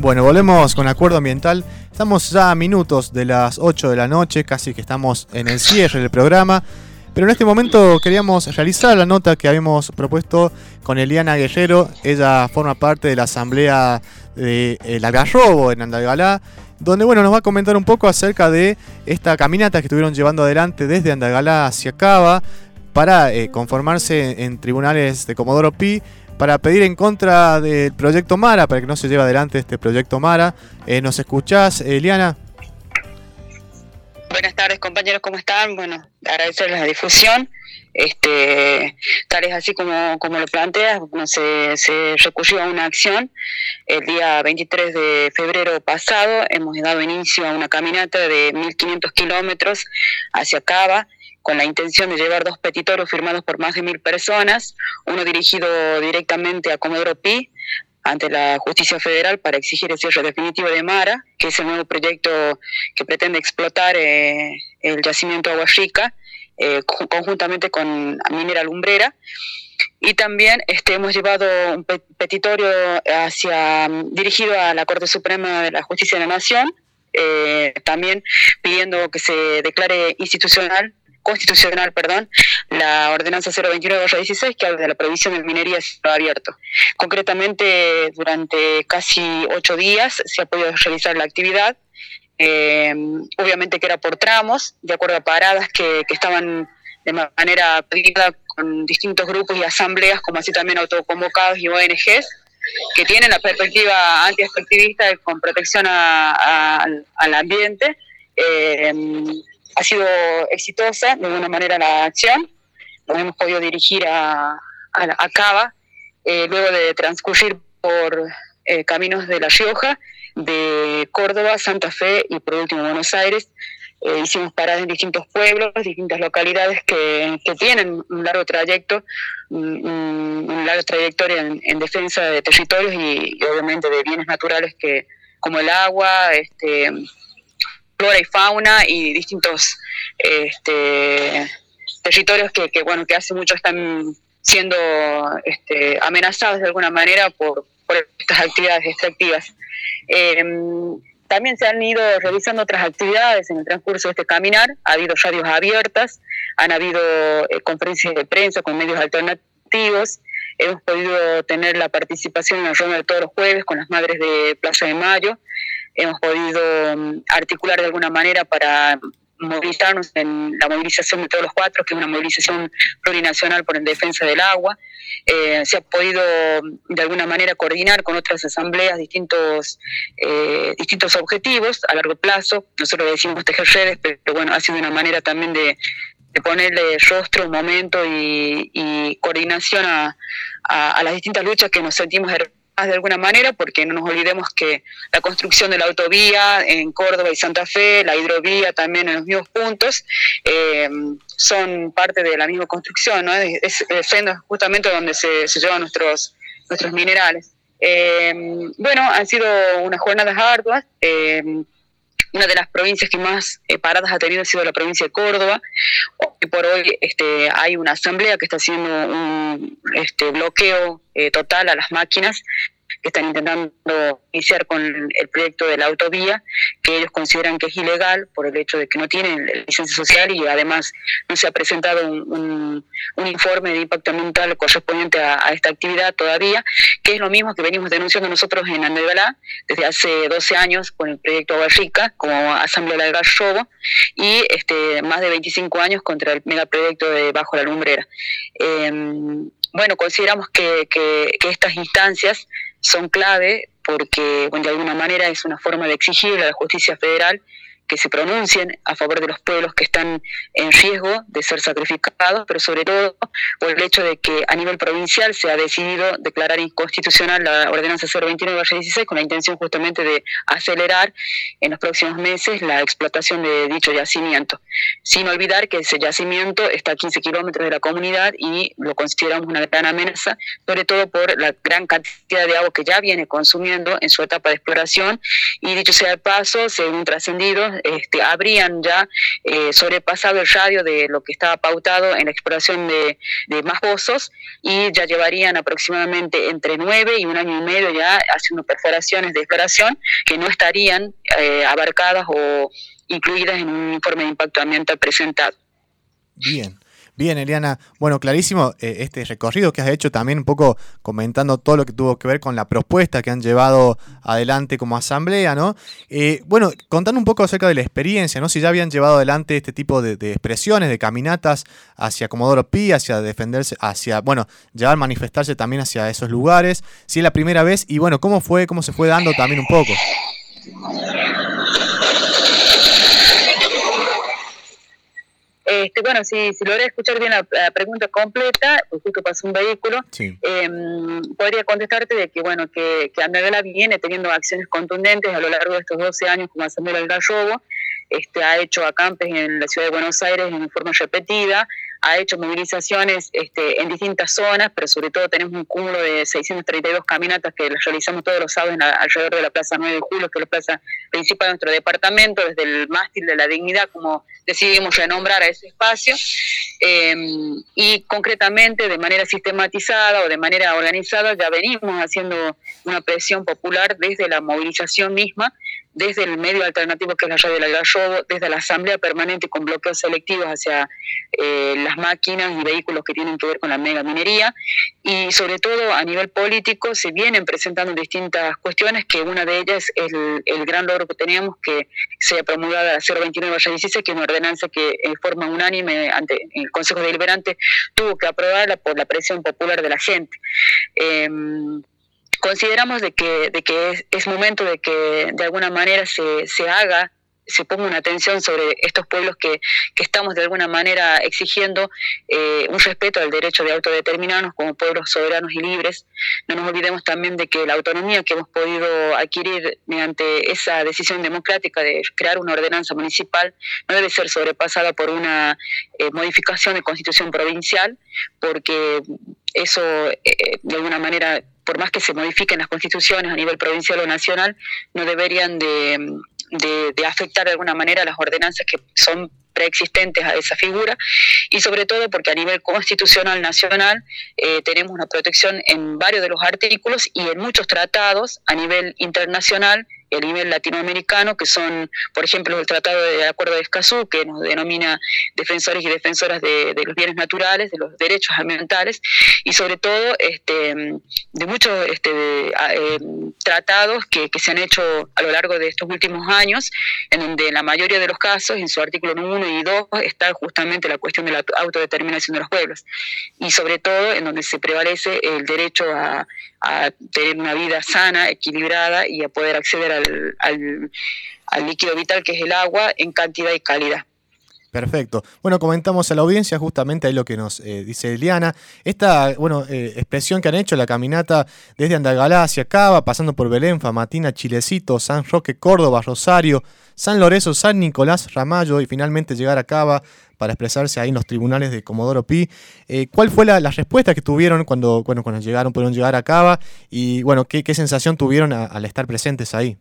Bueno, volvemos con acuerdo ambiental. Estamos ya a minutos de las 8 de la noche, casi que estamos en el cierre del programa. Pero en este momento queríamos realizar la nota que habíamos propuesto con Eliana Guerrero. Ella forma parte de la asamblea de El Algarrobo en Andalgalá, donde bueno, nos va a comentar un poco acerca de esta caminata que estuvieron llevando adelante desde Andalgalá hacia Cava para eh, conformarse en tribunales de Comodoro Pi para pedir en contra del proyecto Mara, para que no se lleve adelante este proyecto Mara. Eh, ¿Nos escuchás, Eliana? Buenas tardes compañeros, ¿cómo están? Bueno, agradecerles la difusión. Este, tal es así como, lo planteas, se, se recurrió a una acción. El día 23 de febrero pasado hemos dado inicio a una caminata de 1.500 kilómetros hacia Cava con la intención de llevar dos petitorios firmados por más de mil personas, uno dirigido directamente a Comodoro Pi ante la justicia federal para exigir el cierre definitivo de Mara, que es el nuevo proyecto que pretende explotar eh, el yacimiento Agua Rica, eh, conjuntamente con Minera Lumbrera. Y también este, hemos llevado un petitorio hacia, dirigido a la Corte Suprema de la Justicia de la Nación, eh, también pidiendo que se declare institucional constitucional, perdón, la ordenanza 029-16 que habla de la prohibición de minería en abierto. Concretamente, durante casi ocho días se ha podido realizar la actividad, eh, obviamente que era por tramos, de acuerdo a paradas que, que estaban de manera pedida con distintos grupos y asambleas, como así también autoconvocados y ONGs, que tienen la perspectiva anti-extractivista con protección al ambiente. Eh, ha sido exitosa de alguna manera la acción. Nos hemos podido dirigir a, a, Cava eh, luego de transcurrir por eh, caminos de La Rioja, de Córdoba, Santa Fe y por último Buenos Aires. Eh, hicimos paradas en distintos pueblos, distintas localidades que, que tienen un largo trayecto, un, largo trayectoria en, defensa de territorios y, y, obviamente de bienes naturales que como el agua, este, flora y fauna y distintos este, territorios que, bueno que hace mucho están siendo este, amenazados de alguna manera por, estas actividades extractivas. Em, también se han ido realizando otras actividades en el transcurso de este caminar, ha habido radios abiertas, han habido eh, conferencias de prensa con medios alternativos, hemos podido tener la participación en la ronda de todos los jueves con las madres de Plaza de Mayo, hemos podido mm, articular de alguna manera para movilizarnos en la movilización de todos los cuatro, que es una movilización plurinacional por en defensa del agua. Eh, se ha podido mm, de alguna manera coordinar con otras asambleas distintos, eh, distintos objetivos a largo plazo. Nosotros decimos tejer redes, pero bueno, ha sido una manera también de, ponerle rostro, momento y, coordinación a, a, las distintas luchas que nos sentimos de alguna manera, porque no nos olvidemos que la construcción de la autovía en Córdoba y Santa Fe, la hidrovía también en los mismos puntos, eh, son parte de la misma construcción, ¿no? Es, justamente donde se, llevan nuestros, nuestros minerales. Eh, bueno, han sido unas jornadas arduas. Eh, una de las provincias que más paradas ha tenido ha sido la provincia de Córdoba. Hoy por hoy este, hay una asamblea que está haciendo un este, bloqueo total a las máquinas que están intentando iniciar con el proyecto de la autovía, que ellos consideran que es ilegal por el hecho de que no tienen licencia social y además no se ha presentado un, informe de impacto ambiental correspondiente a, esta actividad todavía, que es lo mismo que venimos denunciando nosotros en Andalgalá desde hace 12 años con el proyecto Agua como Asamblea del Robo y este, más de 25 años contra el megaproyecto de Bajo la Lumbrera. Em, bueno, consideramos que, que, estas instancias son clave porque de alguna manera es una forma de exigir a la justicia federal que se pronuncien a favor de los pueblos que están en riesgo de ser sacrificados, pero sobre todo por el hecho de que a nivel provincial se ha decidido declarar inconstitucional la ordenanza 029-16 con la intención justamente de acelerar en los próximos meses la explotación de dicho yacimiento, sin olvidar que ese yacimiento está a 15 kilómetros de la comunidad y lo consideramos una gran amenaza, sobre todo por la gran cantidad de agua que ya viene consumiendo en su etapa de exploración. Y dicho sea el paso, según trascendido, este, habrían ya eh, sobrepasado el radio de lo que estaba pautado en la exploración de, más pozos y ya llevarían aproximadamente entre nueve y un año y medio ya haciendo perforaciones de exploración que no estarían eh, abarcadas o incluidas en un informe de impacto ambiental presentado. Bien. Bien, Eliana. Bueno, clarísimo eh, este recorrido que has hecho también un poco comentando todo lo que tuvo que ver con la propuesta que han llevado adelante como asamblea, ¿no? Eh, bueno, contando un poco acerca de la experiencia, ¿no? Si ya habían llevado adelante este tipo de, expresiones, de caminatas hacia Comodoro Pi, hacia defenderse, hacia, bueno, llevar manifestarse también hacia esos lugares, si es la primera vez y bueno, ¿cómo fue, cómo se fue dando también un poco? Este, bueno, si, si logré escuchar bien la, pregunta completa, pues justo pasó un vehículo, em, podría contestarte de que, bueno, que, que viene teniendo acciones contundentes a lo largo de estos 12 años como Asamblea del Gallobo, este, ha hecho acampes en la ciudad de Buenos Aires en forma repetida, ha hecho movilizaciones este, en distintas zonas, pero sobre todo tenemos un cúmulo de 632 caminatas que las realizamos todos los sábados alrededor de la Plaza 9 de Julio, que es la plaza principal de nuestro departamento, desde el mástil de la dignidad, como decidimos renombrar a ese espacio, em, y concretamente de manera sistematizada o de manera organizada ya venimos haciendo una presión popular desde la movilización misma desde el medio alternativo que es la radio del Gallobo, desde la Asamblea Permanente con bloqueos selectivos hacia eh, las máquinas y vehículos que tienen que ver con la mega minería y sobre todo a nivel político se vienen presentando distintas cuestiones que una de ellas es el, gran logro que teníamos que se ha promulgado la 029-16 que es una ordenanza que en forma unánime ante el Consejo Deliberante tuvo que aprobarla por la presión popular de la gente. Em, consideramos de que, de que es, momento de que de alguna manera se, se haga se ponga una atención sobre estos pueblos que, que estamos de alguna manera exigiendo eh, un respeto al derecho de autodeterminarnos como pueblos soberanos y libres. No nos olvidemos también de que la autonomía que hemos podido adquirir mediante esa decisión democrática de crear una ordenanza municipal no debe ser sobrepasada por una eh, modificación de constitución provincial, porque eso eh, de alguna manera por más que se modifiquen las constituciones a nivel provincial o nacional, no deberían de, afectar de alguna manera las ordenanzas que son preexistentes a esa figura y sobre todo porque a nivel constitucional nacional eh, tenemos una protección en varios de los artículos y en muchos tratados a nivel internacional a nivel latinoamericano, que son, por ejemplo, el Tratado de Acuerdo de Escazú, que nos denomina defensores y defensoras de, los bienes naturales, de los derechos ambientales, y sobre todo este, de muchos este, eh, tratados que, se han hecho a lo largo de estos últimos años, en donde en la mayoría de los casos, en su artículo 1 y 2, está justamente la cuestión de la autodeterminación de los pueblos, y sobre todo en donde se prevalece el derecho a, a tener una vida sana, equilibrada y a poder acceder al, al, líquido vital que es el agua en cantidad y calidad. Perfecto. Bueno, comentamos a la audiencia justamente ahí lo que nos eh, dice Eliana. Esta bueno, eh, expresión que han hecho la caminata desde Andagalá hacia Cava, pasando por Belén, Famatina, Chilecito, San Roque, Córdoba, Rosario, San Lorenzo, San Nicolás, Ramallo y finalmente llegar a Cava para expresarse ahí en los tribunales de Comodoro Pi. Eh, ¿Cuál fue la, respuesta que tuvieron cuando, bueno, cuando llegaron, pudieron llegar a Cava? Y bueno, ¿qué, qué sensación tuvieron al estar presentes ahí?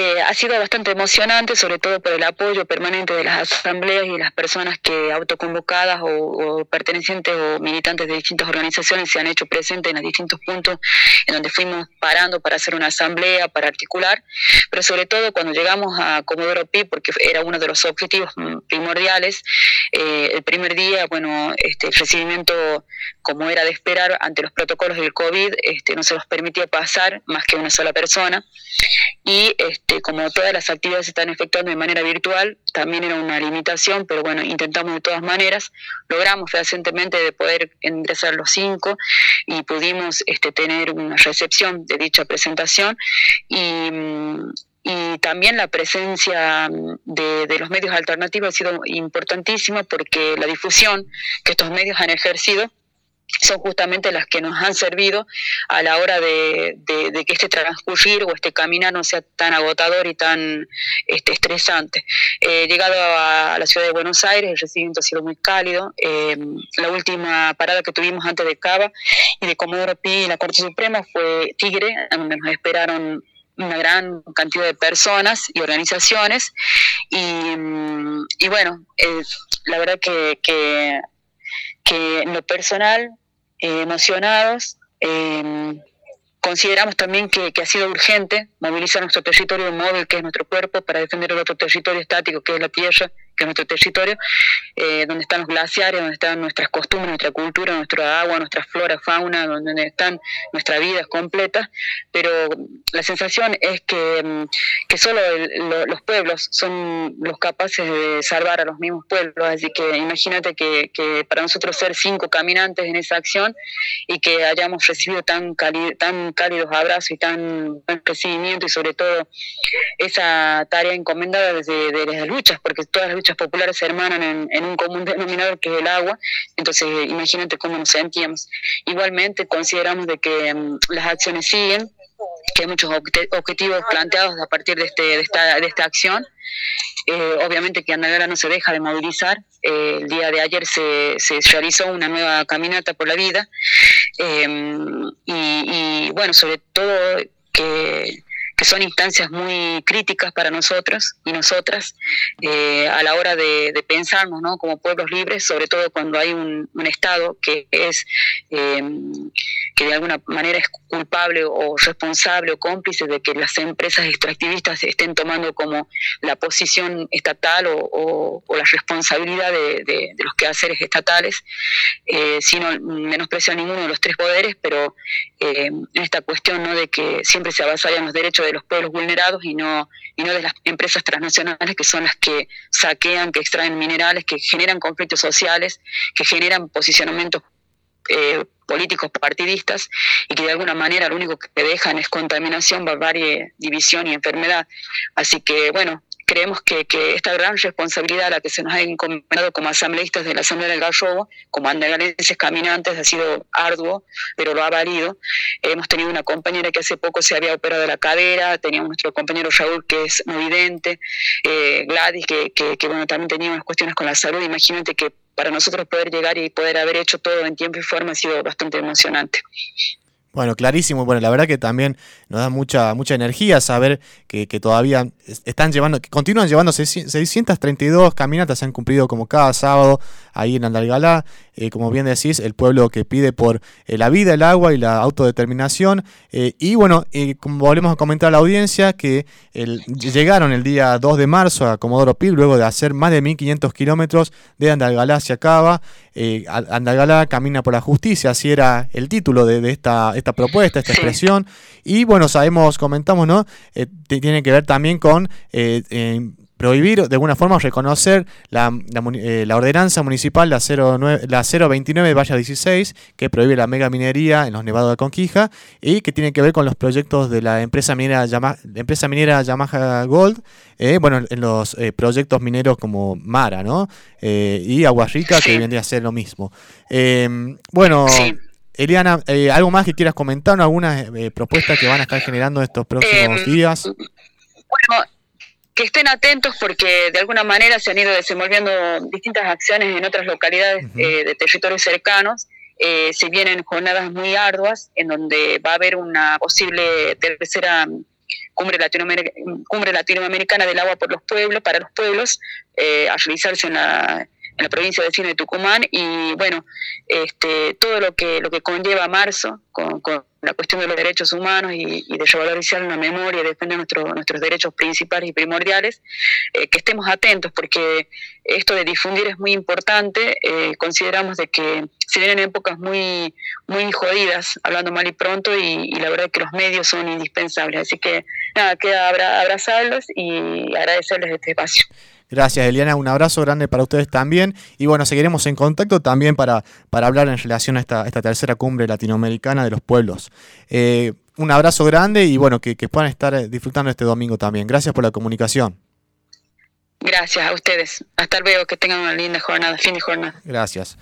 Eh, ha sido bastante emocionante, sobre todo por el apoyo permanente de las asambleas y las personas que autoconvocadas o, pertenecientes o militantes de distintas organizaciones se han hecho presentes en los distintos puntos en donde fuimos parando para hacer una asamblea, para articular, pero sobre todo cuando llegamos a Comodoro Pi, porque era uno de los objetivos primordiales, eh, el primer día, bueno, este, el recibimiento, como era de esperar, ante los protocolos del COVID, este, no se nos permitía pasar más que una sola persona y este, como todas las actividades se están efectuando de manera virtual, también era una limitación, pero bueno, intentamos de todas maneras, logramos fehacientemente de poder ingresar los cinco y pudimos este, tener una recepción de dicha presentación. Y, y también la presencia de, de, los medios alternativos ha sido importantísima porque la difusión que estos medios han ejercido son justamente las que nos han servido a la hora de, que este transcurrir o este caminar no sea tan agotador y tan este, estresante. Eh, llegado a, la ciudad de Buenos Aires, el recibimiento ha sido muy cálido. Em, la última parada que tuvimos antes de Cava y de Comodoro Pi y la Corte Suprema fue Tigre, donde nos esperaron una gran cantidad de personas y organizaciones. Y, mm, bueno, la verdad que, en lo personal, eh, emocionados, eh, Consideramos también que, ha sido urgente movilizar nuestro territorio móvil, que es nuestro cuerpo, para defender el otro territorio estático, que es la tierra, que es nuestro territorio, eh, donde están los glaciares, donde están nuestras costumbres, nuestra cultura, nuestra agua, nuestra flora, fauna, donde están nuestras vidas completas. Pero la sensación es que, mm, que solo los pueblos son los capaces de salvar a los mismos pueblos. Así que imagínate que, que para nosotros ser cinco caminantes en esa acción y que hayamos recibido tan, tan cálidos abrazos y tan buen recibimiento y sobre todo esa tarea encomendada desde de las luchas, porque todas las luchas populares se hermanan en, un común denominador que es el agua, entonces imagínate cómo nos sentíamos. Igualmente consideramos de que mm, las acciones siguen, que hay muchos objetivos planteados a partir de, este, de, esta, de esta acción. Eh, obviamente que Andalgalá no se deja de movilizar. Eh, el día de ayer se, se, realizó una nueva caminata por la vida. Eh, y, bueno, sobre todo que que son instancias muy críticas para nosotros y nosotras eh, a la hora de, pensarnos ¿no? como pueblos libres, sobre todo cuando hay un, Estado que es eh, que de alguna manera es culpable o responsable o cómplice de que las empresas extractivistas estén tomando como la posición estatal o, la responsabilidad de, los quehaceres estatales, eh, sino menosprecio a ninguno de los tres poderes, pero en esta cuestión ¿no? de que siempre se avasallan los derechos de los pueblos vulnerados y no, y no de las empresas transnacionales que son las que saquean, que extraen minerales, que generan conflictos sociales, que generan posicionamientos eh, políticos partidistas y que de alguna manera lo único que dejan es contaminación, barbarie, división y enfermedad. Así que, bueno, creemos que, esta gran responsabilidad a la que se nos ha encomendado como asambleístas de la Asamblea del Gallobo, como andagalenses caminantes, ha sido arduo, pero lo ha valido. Hemos tenido una compañera que hace poco se había operado la cadera, teníamos nuestro compañero Raúl que es no vidente, eh, Gladys que, que, bueno, también tenía unas cuestiones con la salud. Imagínate que para nosotros poder llegar y poder haber hecho todo en tiempo y forma ha sido bastante emocionante. Bueno, clarísimo. Bueno, la verdad que también nos da mucha, mucha energía saber que, todavía están llevando, que continúan llevando 632 caminatas, se han cumplido como cada sábado ahí en Andalgalá. Eh, como bien decís, el pueblo que pide por eh, la vida, el agua y la autodeterminación. Eh, y bueno, como volvemos a comentar a la audiencia, que llegaron el día 2 de marzo a Comodoro Pi, luego de hacer más de 1500 kilómetros de Andalgalá hacia Cava. Andalgalá camina por la justicia, así era el título de, esta, esta propuesta, esta expresión. Y bueno, sabemos, comentamos, ¿no? tiene que ver también con prohibir de alguna forma reconocer la, eh, la, ordenanza municipal, la, 09, la 029 Valla 16, que prohíbe la mega minería en los nevados de Conquija y que tiene que ver con los proyectos de la empresa minera, empresa minera Yamaha Gold, eh, bueno, en los eh, proyectos mineros como Mara, ¿no? y Agua Rica, que vendría a ser lo mismo. Em, bueno... Eliana, ¿algo más que quieras comentar? ¿Algunas propuestas que van a estar generando estos próximos em, días? Bueno, que estén atentos porque de alguna manera se han ido desenvolviendo distintas acciones en otras localidades eh, de territorios cercanos. Eh, se vienen jornadas muy arduas en donde va a haber una posible tercera cumbre, cumbre latinoamericana del agua por los pueblos, para los pueblos, eh, a realizarse en la, en la provincia de Cine de Tucumán y bueno, este, todo lo que, lo que conlleva marzo con, la cuestión de los derechos humanos y, de revalorizar la memoria y defender nuestros derechos principales y primordiales, eh, que estemos atentos porque esto de difundir es muy importante, eh, consideramos de que se vienen épocas muy, muy jodidas, hablando mal y pronto, y, la verdad es que los medios son indispensables, así que nada, queda abrazarlos y agradecerles este espacio. Gracias, Eliana. Un abrazo grande para ustedes también. Y bueno, seguiremos en contacto también para, para hablar en relación a esta, esta tercera cumbre latinoamericana de los pueblos. Eh, un abrazo grande y bueno, que, puedan estar eh, disfrutando este domingo también. Gracias por la comunicación. Gracias a ustedes. Hasta luego, que tengan una linda jornada, fin de jornada. Gracias.